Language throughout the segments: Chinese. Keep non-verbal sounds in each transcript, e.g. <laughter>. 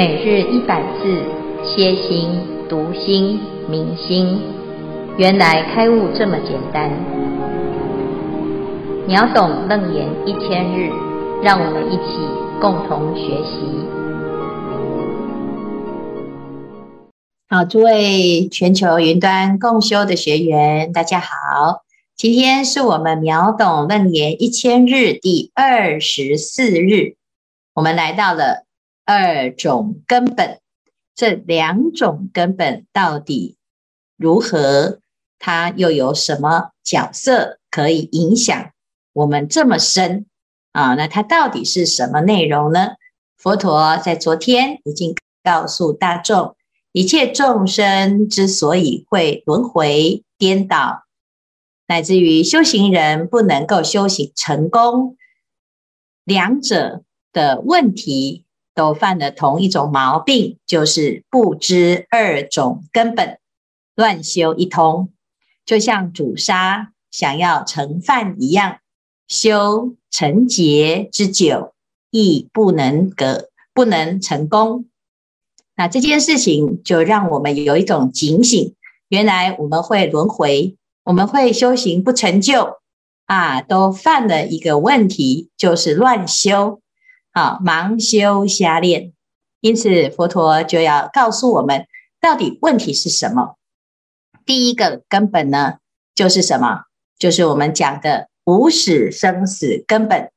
每日一百字，歇心、读心、明心，原来开悟这么简单。秒懂楞严一千日，让我们一起共同学习。好，诸位全球云端共修的学员，大家好。今天是我们秒懂楞严一千日第二十四日，我们来到了。二种根本，这两种根本到底如何？它又有什么角色可以影响我们这么深啊？那它到底是什么内容呢？佛陀在昨天已经告诉大众，一切众生之所以会轮回颠倒，乃至于修行人不能够修行成功，两者的问题。都犯了同一种毛病，就是不知二种根本，乱修一通，就像煮沙想要成饭一样，修成劫之久，亦不能个不能成功。那这件事情就让我们有一种警醒：原来我们会轮回，我们会修行不成就啊，都犯了一个问题，就是乱修。好，盲修瞎练，因此佛陀就要告诉我们，到底问题是什么？第一个根本呢，就是什么？就是我们讲的无始生死根本。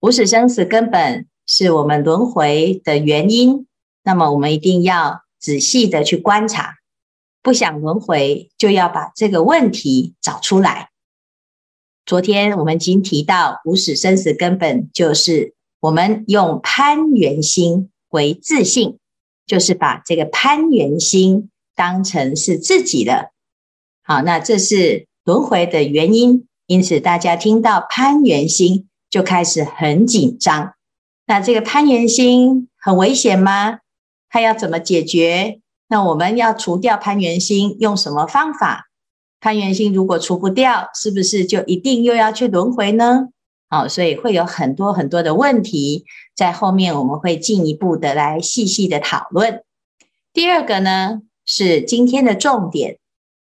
无始生死根本是我们轮回的原因，那么我们一定要仔细的去观察，不想轮回，就要把这个问题找出来。昨天我们已经提到，无始生死根本就是。我们用攀缘心为自信，就是把这个攀缘心当成是自己的。好，那这是轮回的原因。因此，大家听到攀缘心就开始很紧张。那这个攀缘心很危险吗？它要怎么解决？那我们要除掉攀缘心，用什么方法？攀缘心如果除不掉，是不是就一定又要去轮回呢？好，所以会有很多很多的问题，在后面我们会进一步的来细细的讨论。第二个呢，是今天的重点，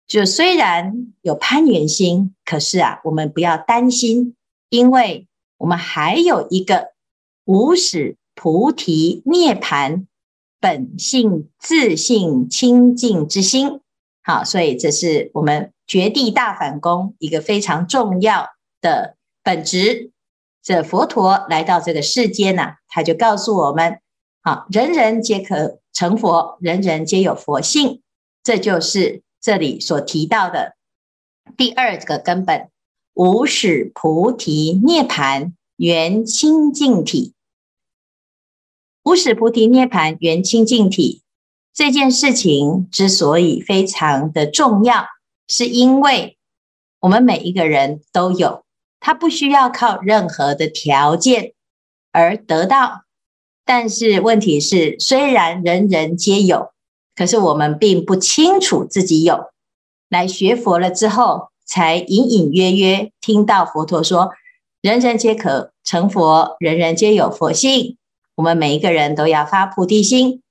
就虽然有攀缘心，可是啊，我们不要担心，因为我们还有一个无始菩提涅槃本性自性清净之心。好，所以这是我们绝地大反攻一个非常重要的。本质，这佛陀来到这个世间呐、他就告诉我们：好，人人皆可成佛，人人皆有佛性。这就是这里所提到的第二个根本——无始菩提涅槃圆清净体。无始菩提涅槃圆清净体这件事情之所以非常的重要，是因为我们每一个人都有。他不需要靠任何的条件而得到，但是问题是，虽然人人皆有，可是我们并不清楚自己有。来学佛了之后，才隐隐约约听到佛陀说：“人人皆可成佛，人人皆有佛性。”我们每一个人都要发菩提心，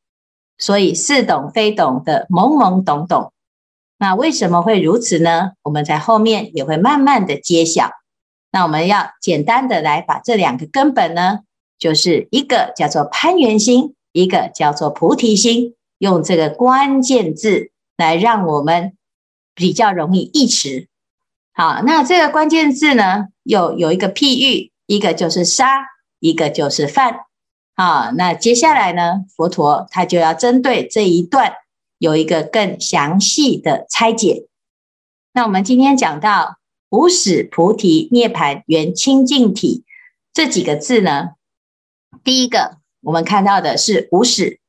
所以似懂非懂的懵懵懂懂。那为什么会如此呢？我们在后面也会慢慢的揭晓。那我们要简单的来把这两个根本呢，就是一个叫做攀缘心，一个叫做菩提心，用这个关键字来让我们比较容易忆持。好，那这个关键字呢，又有一个譬喻，一个就是沙，一个就是饭。好，那接下来呢，佛陀他就要针对这一段有一个更详细的拆解。那我们今天讲到。无始菩提涅槃圆清净体这几个字呢，第一个我们看到的是无始，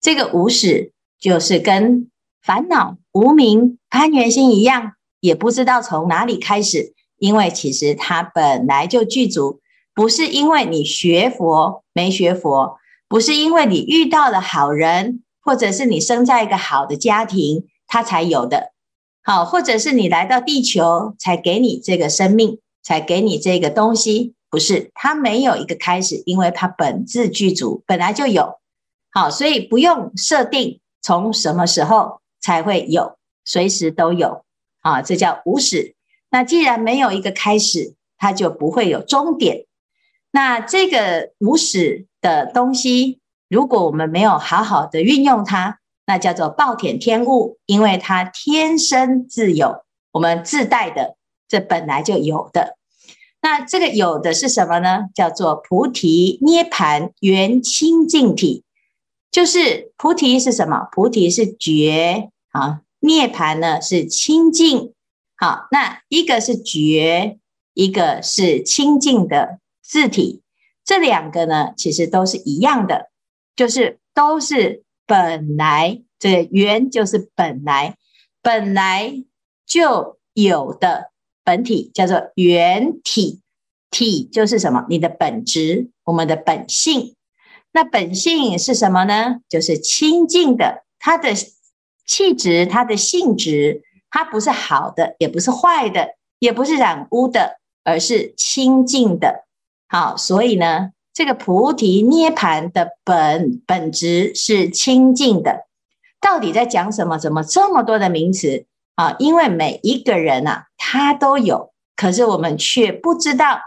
这个无始就是跟烦恼无明攀缘心一样，也不知道从哪里开始，因为其实它本来就具足，不是因为你学佛没学佛，不是因为你遇到了好人，或者是你生在一个好的家庭，它才有的。好，或者是你来到地球才给你这个生命，才给你这个东西，不是，它没有一个开始，因为它本自具足，本来就有。好，所以不用设定从什么时候才会有，随时都有啊，这叫无始。那既然没有一个开始，它就不会有终点。那这个无始的东西，如果我们没有好好的运用它，那叫做暴殄天物，因为它天生自有，我们自带的，这本来就有的。那这个有的是什么呢？叫做菩提涅槃圆清净体，就是菩提是什么？菩提是觉啊，涅槃呢是清净。好，那一个是觉，一个是清净的自体，这两个呢，其实都是一样的，就是都是本来，这个圆就是本来，本来就有的本体，叫做原体。体就是什么？你的本质，我们的本性。那本性是什么呢？就是清净的，它的气质，它的性质。它不是好的，也不是坏的，也不是染污的，而是清净的。好，所以呢，这个菩提涅槃的本本质是清净的。到底在讲什么？怎么这么多的名词啊？因为每一个人啊，他都有，可是我们却不知道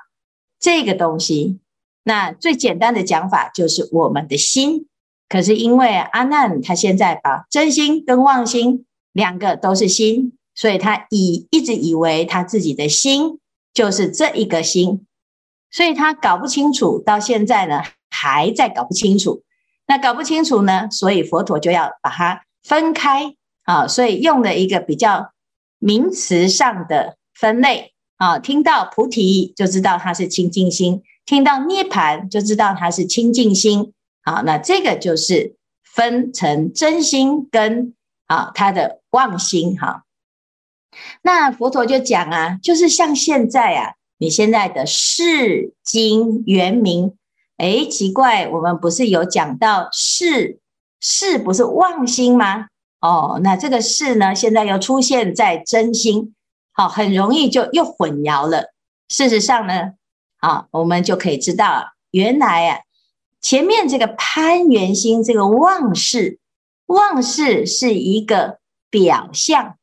这个东西。那最简单的讲法就是我们的心。可是因为阿难他现在把真心跟妄心。两个都是心，所以他以一直以为他自己的心就是这一个心，所以他搞不清楚，到现在呢还在搞不清楚。那搞不清楚呢，所以佛陀就要把它分开啊，所以用了一个比较名词上的分类啊。听到菩提就知道它是清净心，听到涅槃就知道它是清净心。好，那这个就是分成真心跟啊它的。妄心哈，那佛陀就讲啊，就是像现在啊，你现在的识经圆明，诶，奇怪，我们不是有讲到识，识不是妄心吗？哦，那这个识呢，现在又出现在真心，好，很容易就又混淆了。事实上呢，啊，我们就可以知道，原来啊，前面这个攀缘心，这个妄识，妄识是一个。表象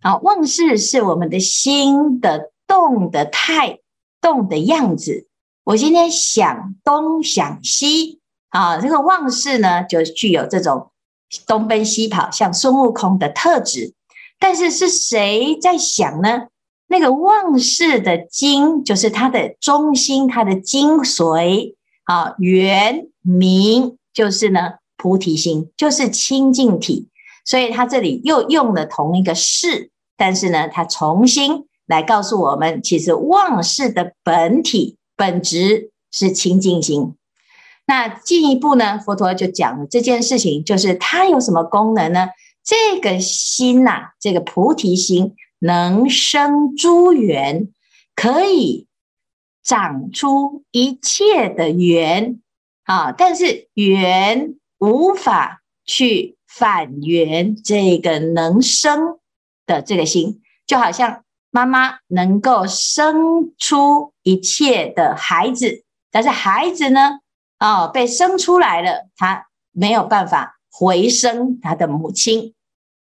啊，妄识是我们的心的动的态、动的样子。我今天想东想西啊，这个妄识呢，就具有这种东奔西跑，像孙悟空的特质。但是是谁在想呢？那个妄识的精，就是它的中心，它的精髓啊，圆明就是呢菩提心，就是清净体。所以他这里又用了同一个事，但是呢，他重新来告诉我们，其实妄识的本体本质是清净心。那进一步呢，佛陀就讲了这件事情，就是它有什么功能呢？这个心呐、这个菩提心能生诸缘，可以长出一切的缘啊，但是缘无法去。反缘这个能生的这个心，就好像妈妈能够生出一切的孩子，但是孩子呢，哦，被生出来了，他没有办法回生他的母亲。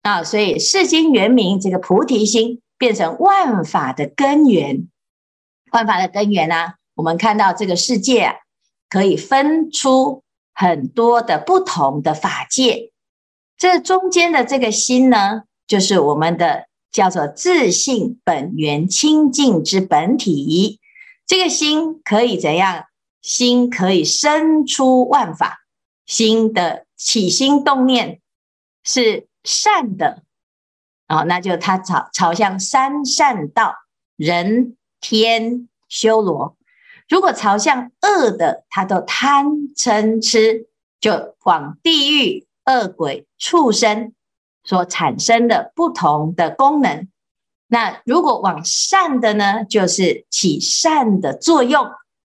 啊，所以释经圆明这个菩提心变成万法的根源，万法的根源呢、我们看到这个世界啊，可以分出很多的不同的法界。这中间的这个心呢，就是我们的叫做自性本源清净之本体。这个心可以怎样？心可以生出万法。心的起心动念是善的，哦，那就它朝朝向三善道，人天修罗。如果朝向恶的，它都贪嗔痴，就往地狱。恶鬼畜生所产生的不同的功能，那如果往善的呢，就是起善的作用；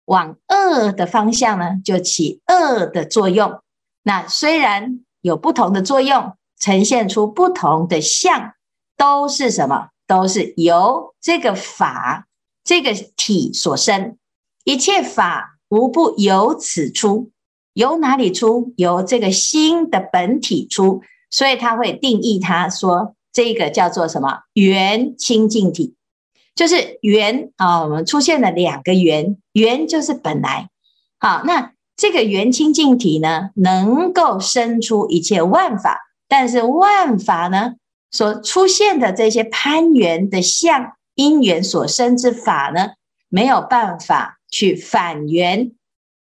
往恶的方向呢，就起恶的作用。那虽然有不同的作用，呈现出不同的相，都是什么？都是由这个法、这个体所生。一切法无不由此出。由哪里出？由这个心的本体出，所以他会定义他说，这个叫做什么？缘清净体，就是缘啊。我们出现了两个缘，缘就是本来。好，那这个缘清净体呢，能够生出一切万法，但是万法呢，所出现的这些攀缘的相，因缘所生之法呢，没有办法去反缘。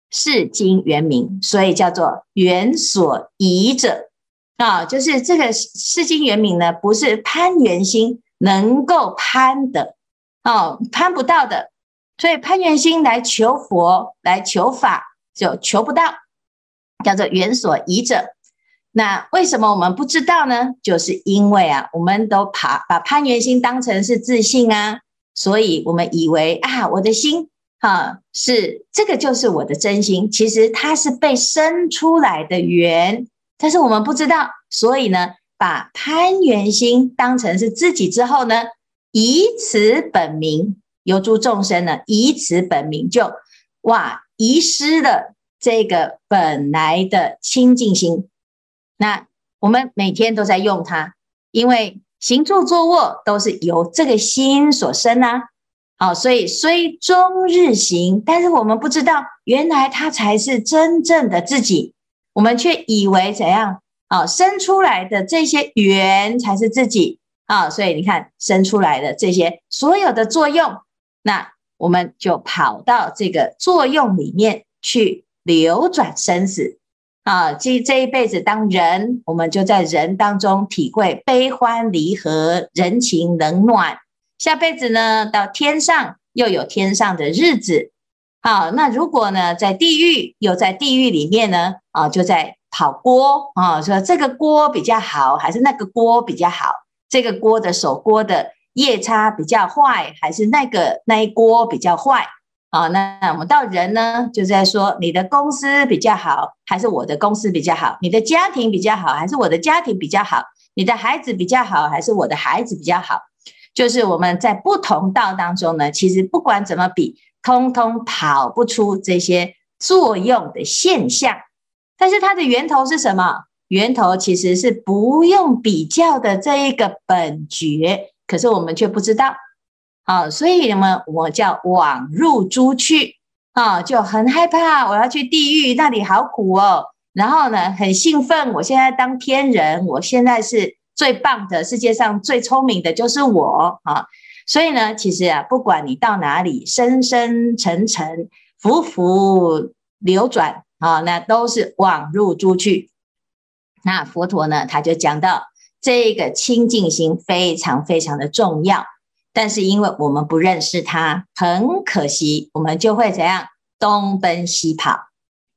是经原名，所以叫做缘所依者啊，就是这个世经原名呢，不是攀缘心能够攀的哦，攀不到的，所以攀缘心来求佛来求法就求不到，叫做缘所依者。那为什么我们不知道呢？就是因为啊，我们都把把攀缘心当成是自信啊，所以我们以为啊，我的心。哈，是这个就是我的真心，其实它是被生出来的缘，但是我们不知道，所以呢，把攀缘心当成是自己之后呢，以此本名，由诸众生呢，以此本名就哇，遗失了这个本来的清净心。那我们每天都在用它，因为行住坐卧都是由这个心所生啊。好，所以虽终日行，但是我们不知道，原来它才是真正的自己。我们却以为怎样？啊，生出来的这些缘才是自己。啊，所以你看，生出来的这些所有的作用，那我们就跑到这个作用里面去流转生死。啊，这这一辈子当人，我们就在人当中体会悲欢离合、人情冷暖。下辈子呢，到天上又有天上的日子。啊，那如果呢，在地狱又在地狱里面呢，啊，就在跑锅啊，说这个锅比较好，还是那个锅比较好？这个锅的手锅的夜叉比较坏，还是那个那一锅比较坏？啊，那我们到人呢，就在说你的公司比较好，还是我的公司比较好？你的家庭比较好，还是我的家庭比较好？你的孩子比较好，还是我的孩子比较好？就是我们在不同道当中呢，其实不管怎么比，通通跑不出这些作用的现象。但是它的源头是什么？源头其实是不用比较的这一个本觉，可是我们却不知道。啊，所以呢，我叫往入猪去啊，就很害怕，我要去地狱，那里好苦哦。然后呢，很兴奋，我现在当天人，我现在是。最棒的，世界上最聪明的就是我啊！所以呢，其实啊，不管你到哪里，生生沉沉，浮浮流转啊，那都是往入猪去。那佛陀呢，他就讲到这个清净心非常非常的重要，但是因为我们不认识它，很可惜，我们就会怎样东奔西跑。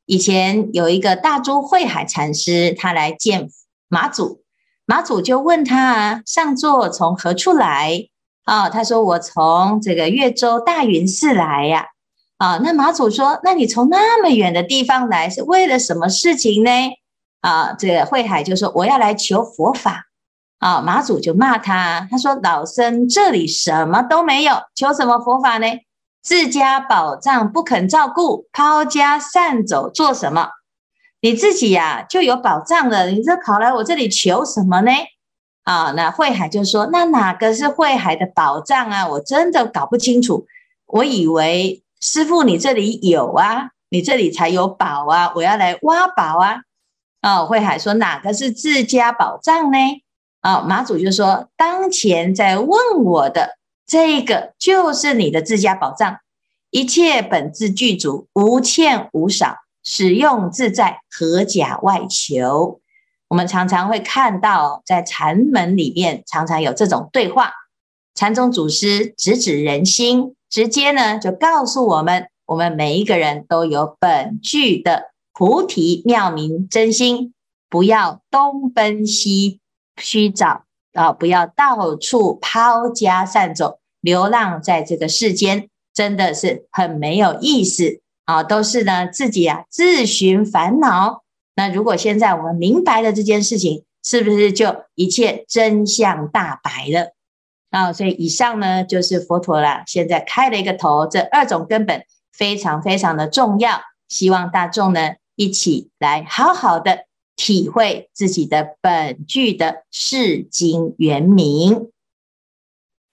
以前有一个大珠慧海禅师，他来见马祖。马祖就问他啊，上座从何处来？啊，他说我从这个越州大云寺来呀。啊，那马祖说，那你从那么远的地方来，是为了什么事情呢？啊，这个慧海就说我要来求佛法。啊，马祖就骂他，他说老僧这里什么都没有，求什么佛法呢？自家宝藏不肯照顾，抛家散走做什么？你自己呀、就有宝藏了，你这跑来我这里求什么呢？啊，那慧海就说：“那哪个是慧海的宝藏啊？我真的搞不清楚。我以为师傅你这里有啊，你这里才有宝啊，我要来挖宝啊。”哦，慧海说：“哪个是自家宝藏呢？”啊，马祖就说：“当前在问我的这个就是你的自家宝藏，一切本自具足，无欠无少。”使用自在，何假外求？我们常常会看到，在禅门里面，常常有这种对话。禅宗祖师直指人心，直接呢就告诉我们：我们每一个人都有本具的菩提妙明真心，不要东奔西去找啊！不要到处抛家散走，流浪在这个世间，真的是很没有意思。啊，都是呢，自己啊自寻烦恼。那如果现在我们明白了这件事情，是不是就一切真相大白了？啊，所以以上呢就是佛陀啦，现在开了一个头，这二种根本非常非常的重要，希望大众呢一起来好好的体会自己的本具的世经原名。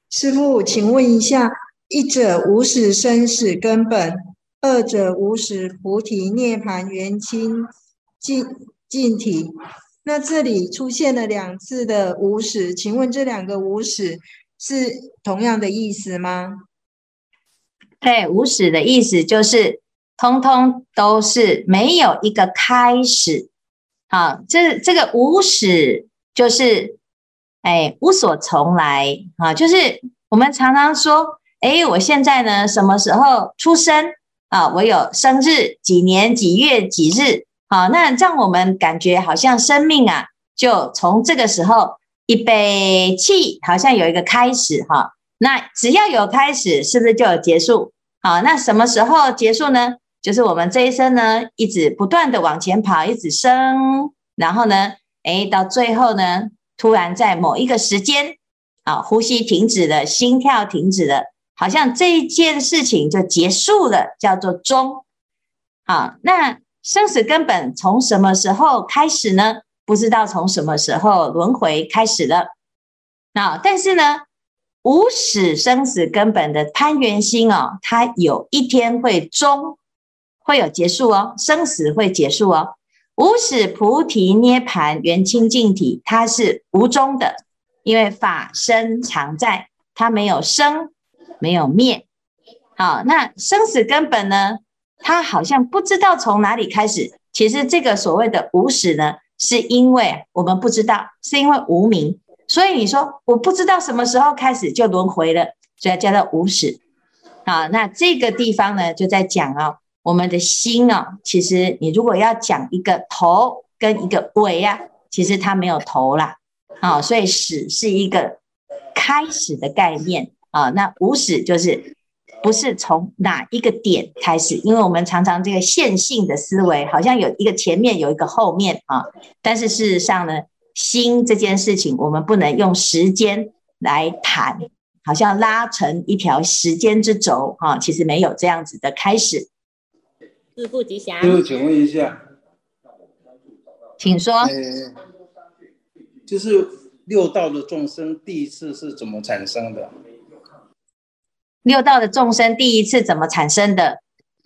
师父，请问一下，一者无始生死根本，二者无始菩提涅槃元清净净体。那这里出现了两次的无始，请问这两个无始是同样的意思吗？对，无始的意思就是通通都是没有一个开始。好，这这个无始就是哎无所从来啊，就是我们常常说，哎，我现在呢什么时候出生啊？我有生日几年几月几日。好，那让我们感觉好像生命啊，就从这个时候一杯气，好像有一个开始哈。那只要有开始，是不是就有结束？好，那什么时候结束呢？就是我们这一生呢，一直不断的往前跑，一直生，然后呢，诶，到最后呢，突然在某一个时间，啊，呼吸停止了，心跳停止了，好像这一件事情就结束了，叫做终。好，那。生死根本从什么时候开始呢？不知道从什么时候轮回开始了。那但是呢，无始生死根本的攀缘心哦，它有一天会终，会有结束哦，生死会结束哦。无始菩提涅盘圆清净体，它是无终的，因为法身常在，它没有生，没有灭。好，那生死根本呢？他好像不知道从哪里开始。其实这个所谓的无始呢，是因为我们不知道，是因为无名。所以你说我不知道什么时候开始就轮回了，所以叫做无始。好，那这个地方呢，就在讲哦，我们的心哦，其实你如果要讲一个头跟一个尾呀，其实它没有头啦。啊，所以始是一个开始的概念啊，那无始就是。不是从哪一个点开始，因为我们常常这个线性的思维，好像有一个前面，有一个后面啊。但是事实上呢，心这件事情，我们不能用时间来谈，好像拉成一条时间之轴啊。其实没有这样子的开始。师父吉祥。就是，请问一下，请说。就是六道的众生第一次是怎么产生的？六道的众生第一次怎么产生的？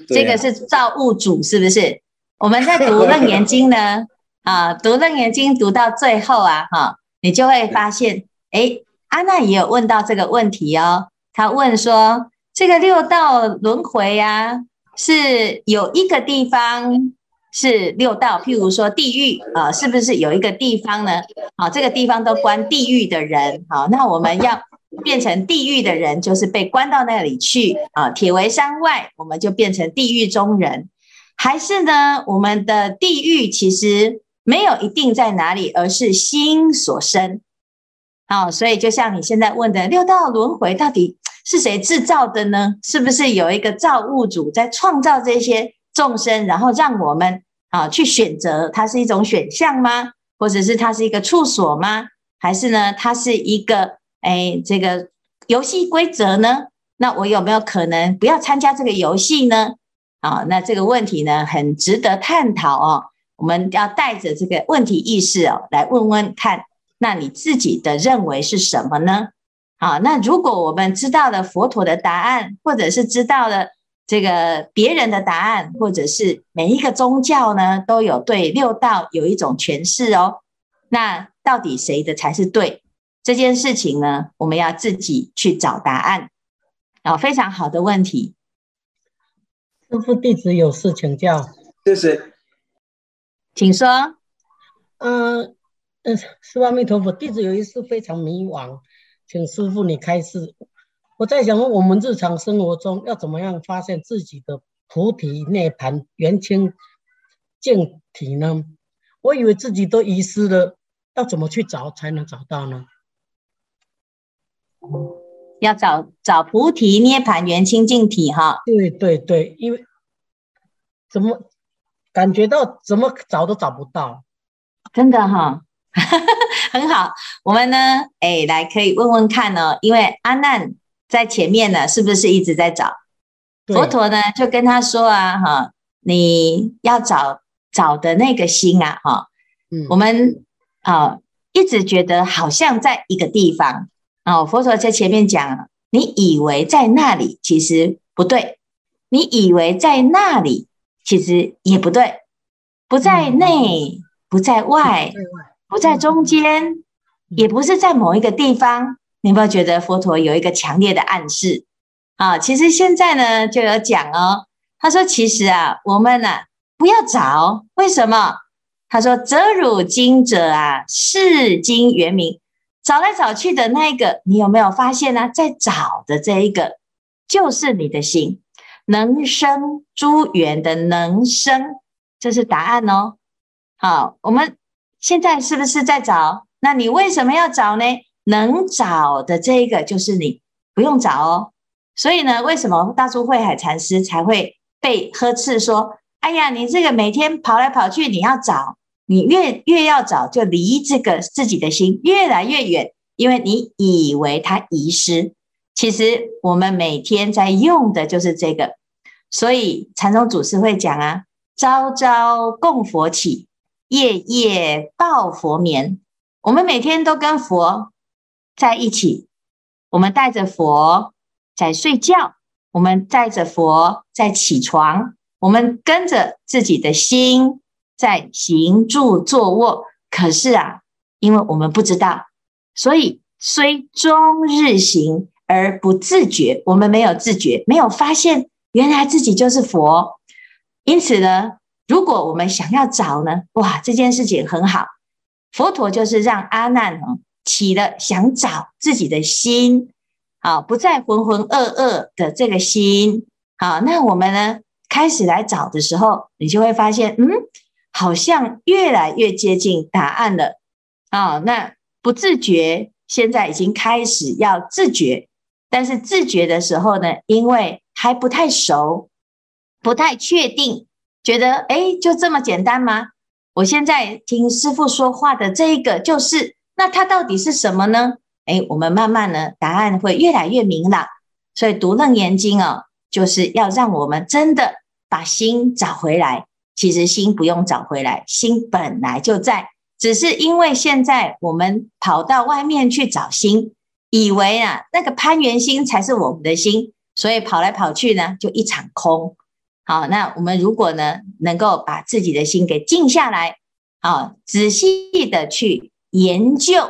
这个是造物主，是不是？我们在读《楞严经》呢，<laughs> 啊，读《楞严经》读到最后啊，哈，你就会发现，哎，阿娜也有问到这个问题哦。他问说，这个六道轮回呀，是有一个地方是六道，譬如说地狱啊，是不是有一个地方呢？啊，这个地方都关地狱的人，好，那我们要。变成地狱的人，就是被关到那里去啊！铁围山外，我们就变成地狱中人，还是呢？我们的地狱其实没有一定在哪里，而是心所生。好，所以就像你现在问的，六道轮回到底是谁制造的呢？是不是有一个造物主在创造这些众生，然后让我们啊去选择？它是一种选项吗？或者是它是一个处所吗？还是呢？它是一个？哎，这个游戏规则呢？那我有没有可能不要参加这个游戏呢？啊，那这个问题呢，很值得探讨哦。我们要带着这个问题意识哦，来问问看，那你自己的认为是什么呢？啊，那如果我们知道了佛陀的答案，或者是知道了这个别人的答案，或者是每一个宗教呢，都有对六道有一种诠释哦。那到底谁的才是对？这件事情呢，我们要自己去找答案。哦，非常好的问题。师父，弟子有事请教。谢谢。请说。嗯嗯，师父阿弥陀佛，弟子有一事非常迷惘，请师父你开示。我在想，我们日常生活中要怎么样发现自己的菩提涅盘圆清净体呢？我以为自己都遗失了，要怎么去找才能找到呢？要找找菩提涅盘圆清净体哈，对对对，因为怎么感觉到怎么找都找不到，真的哈，<laughs> 很好。我们呢，哎，来可以问问看呢，因为阿难在前面呢，是不是一直在找？佛陀呢就跟他说啊，哈，你要找找的那个心啊，哈，嗯，我们啊一直觉得好像在一个地方啊，佛陀在前面讲，你以为在那里，其实不对；你以为在那里，其实也不对。不在内，不在外，不在中间，也不是在某一个地方。你有没有觉得佛陀有一个强烈的暗示啊？其实现在呢，就有讲哦。他说：“其实啊，我们呢、啊，不要找，为什么？他说：‘择汝今者啊，是今圆明。’找来找去的那一个，你有没有发现呢？在找的这一个，就是你的心，能生诸缘的能生。”这是答案哦。好，我们现在是不是在找？那你为什么要找呢？能找的这一个就是你，不用找哦。所以呢，为什么大珠慧海禅师才会被呵斥说：“哎呀，你这个每天跑来跑去，你要找，你越越要找，就离这个自己的心越来越远，因为你以为它遗失。其实我们每天在用的就是这个。所以禅宗祖师会讲啊。”朝朝供佛起，夜夜抱佛眠。我们每天都跟佛在一起，我们带着佛在睡觉，我们带着佛在起床，我们跟着自己的心在行住坐卧。可是啊，因为我们不知道，所以虽终日行而不自觉。我们没有自觉，没有发现原来自己就是佛。因此呢，如果我们想要找呢，哇，这件事情很好。佛陀就是让阿难呢起了想找自己的心，好，不再浑浑噩噩的这个心。好，那我们呢开始来找的时候，你就会发现，嗯，好像越来越接近答案了。啊，那不自觉，现在已经开始要自觉，但是自觉的时候呢，因为还不太熟。不太确定，觉得诶，就这么简单吗？我现在听师傅说话的这一个就是，那它到底是什么呢？诶，我们慢慢呢，答案会越来越明朗。所以读楞严经哦，就是要让我们真的把心找回来。其实心不用找回来，心本来就在，只是因为现在我们跑到外面去找心，以为啊那个攀缘心才是我们的心，所以跑来跑去呢，就一场空。好，那我们如果呢，能够把自己的心给静下来，啊，仔细的去研究，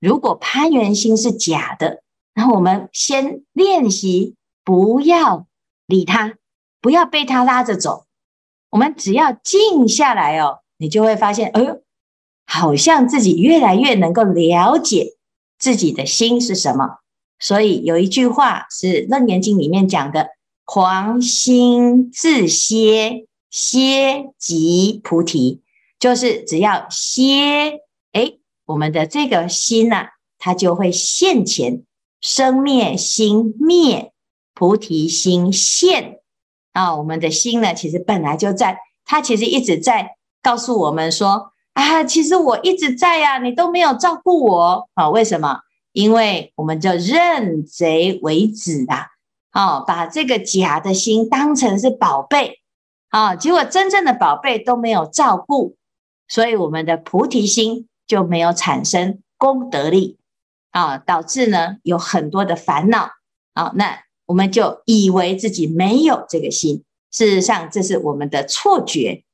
如果攀缘心是假的，然后我们先练习，不要理他，不要被他拉着走，我们只要静下来哦，你就会发现，哎呦，好像自己越来越能够了解自己的心是什么。所以有一句话是《楞严经》里面讲的。狂心自歇，歇即菩提，就是只要歇，哎，我们的这个心呐、它就会现前，生灭心灭，菩提心现啊。我们的心呢，其实本来就在，它其实一直在告诉我们说啊，其实我一直在呀、你都没有照顾我啊？为什么？因为我们就认贼为子啊。哦，把这个假的心当成是宝贝，啊、结果真正的宝贝都没有照顾，所以我们的菩提心就没有产生功德力，啊、导致呢有很多的烦恼，啊、那我们就以为自己没有这个心，事实上这是我们的错觉，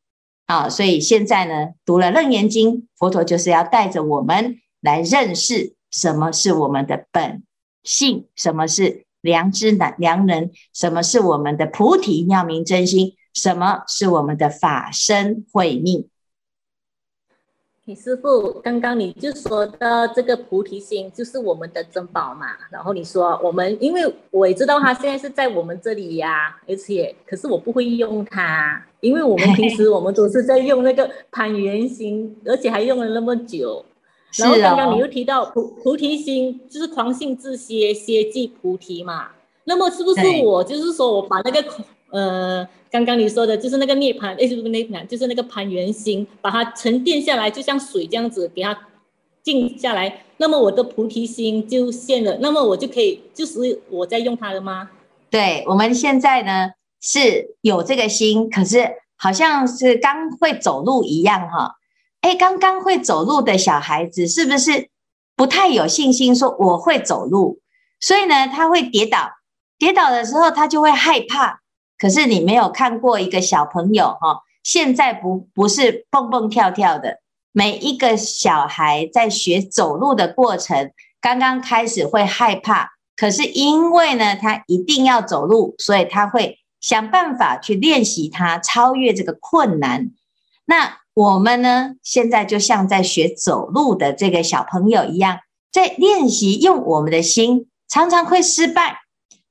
啊、所以现在呢读了楞严经，佛陀就是要带着我们来认识什么是我们的本性，什么是。良知的良人，什么是我们的菩提妙明真心？什么是我们的法身慧命？你师傅，刚刚你就说的这个菩提心就是我们的珍宝嘛。然后你说我们，因为我也知道它现在是在我们这里呀、啊，而且可是我不会用它，因为我们平时 <laughs> 我们都是在用那个攀圆心，而且还用了那么久。然后刚刚你又提到菩菩提心，就是狂性自歇，歇即菩提嘛。那么是不是我就是说我把那个呃，刚刚你说的就是那个涅槃，哎，是不是涅槃？就是那个攀缘心，把它沉淀下来，就像水这样子，给它静下来。那么我的菩提心就现了，那么我就可以就是我在用它了吗？对，我们现在呢是有这个心，可是好像是刚会走路一样哈。哎，刚刚会走路的小孩子是不是不太有信心说我会走路？所以呢，他会跌倒，跌倒的时候他就会害怕。可是你没有看过一个小朋友哈，现在不不是蹦蹦跳跳的，每一个小孩在学走路的过程，刚刚开始会害怕，可是因为呢，他一定要走路，所以他会想办法去练习他超越这个困难。那我们呢，现在就像在学走路的这个小朋友一样，在练习用我们的心，常常会失败。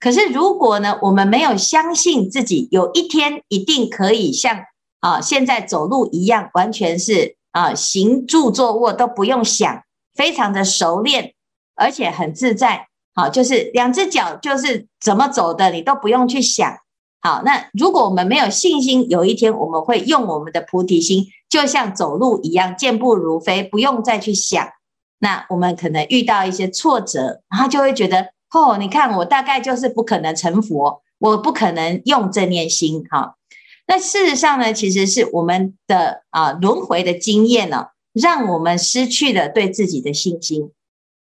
可是，如果呢，我们没有相信自己有一天一定可以像啊现在走路一样，完全是啊行住坐卧都不用想，非常的熟练，而且很自在。好，就是两只脚就是怎么走的，你都不用去想。好，那如果我们没有信心，有一天我们会用我们的菩提心，就像走路一样，健步如飞，不用再去想。那我们可能遇到一些挫折，然后就会觉得。哦，你看我大概就是不可能成佛，我不可能用正念心哈。那事实上呢，其实是我们的啊轮回的经验呢，让我们失去了对自己的信心。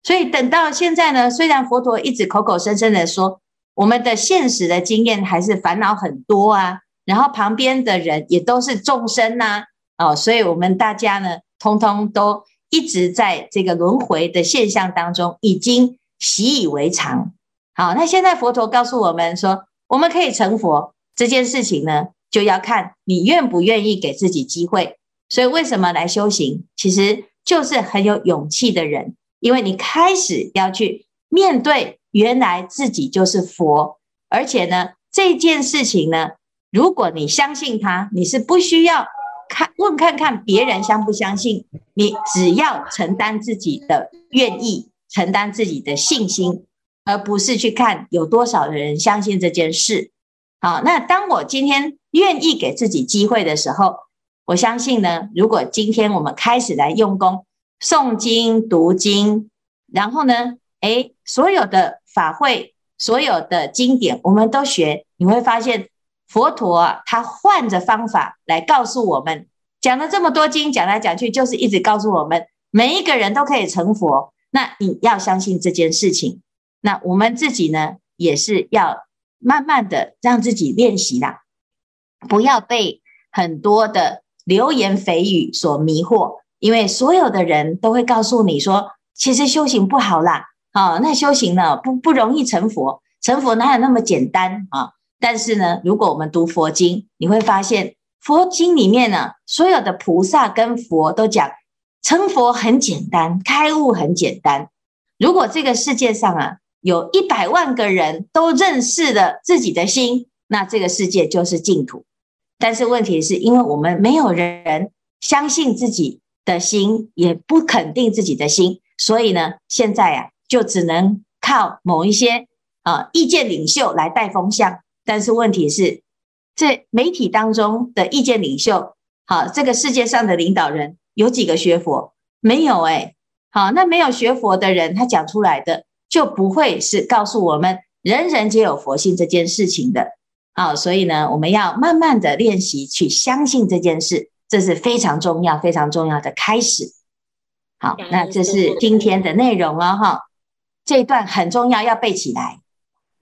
所以等到现在呢，虽然佛陀一直口口声声的说，我们的现实的经验还是烦恼很多啊，然后旁边的人也都是众生呐，哦，所以我们大家呢，通通都一直在这个轮回的现象当中，已经。习以为常，好，那现在佛陀告诉我们说，我们可以成佛这件事情呢，就要看你愿不愿意给自己机会。所以为什么来修行，其实就是很有勇气的人，因为你开始要去面对，原来自己就是佛，而且呢，这件事情呢，如果你相信他，你是不需要看问看看别人相不相信，你只要承担自己的愿意。承担自己的信心，而不是去看有多少的人相信这件事。好，那当我今天愿意给自己机会的时候，我相信呢，如果今天我们开始来用功诵经、读经，然后呢，诶，所有的法会、所有的经典，我们都学，你会发现佛陀，他换着方法来告诉我们，讲了这么多经，讲来讲去，就是一直告诉我们，每一个人都可以成佛。那你要相信这件事情，那我们自己呢，也是要慢慢的让自己练习啦，不要被很多的流言蜚语所迷惑，因为所有的人都会告诉你说，其实修行不好啦，啊，那修行呢不不容易成佛，成佛哪有那么简单啊？但是呢，如果我们读佛经，你会发现佛经里面呢，所有的菩萨跟佛都讲。成佛很简单，开悟很简单。如果这个世界上啊，有一百万个人都认识了自己的心，那这个世界就是净土。但是问题是因为我们没有人相信自己的心，也不肯定自己的心，所以呢，现在啊，就只能靠某一些啊意见领袖来带风向。但是问题是，这媒体当中的意见领袖，好，这个世界上的领导人。有几个学佛？没有哎、欸，好，那没有学佛的人，他讲出来的就不会是告诉我们人人皆有佛性这件事情的。好，所以呢，我们要慢慢的练习去相信这件事，这是非常重要、非常重要的开始。好，那这是今天的内容哦，哈，这一段很重要，要背起来。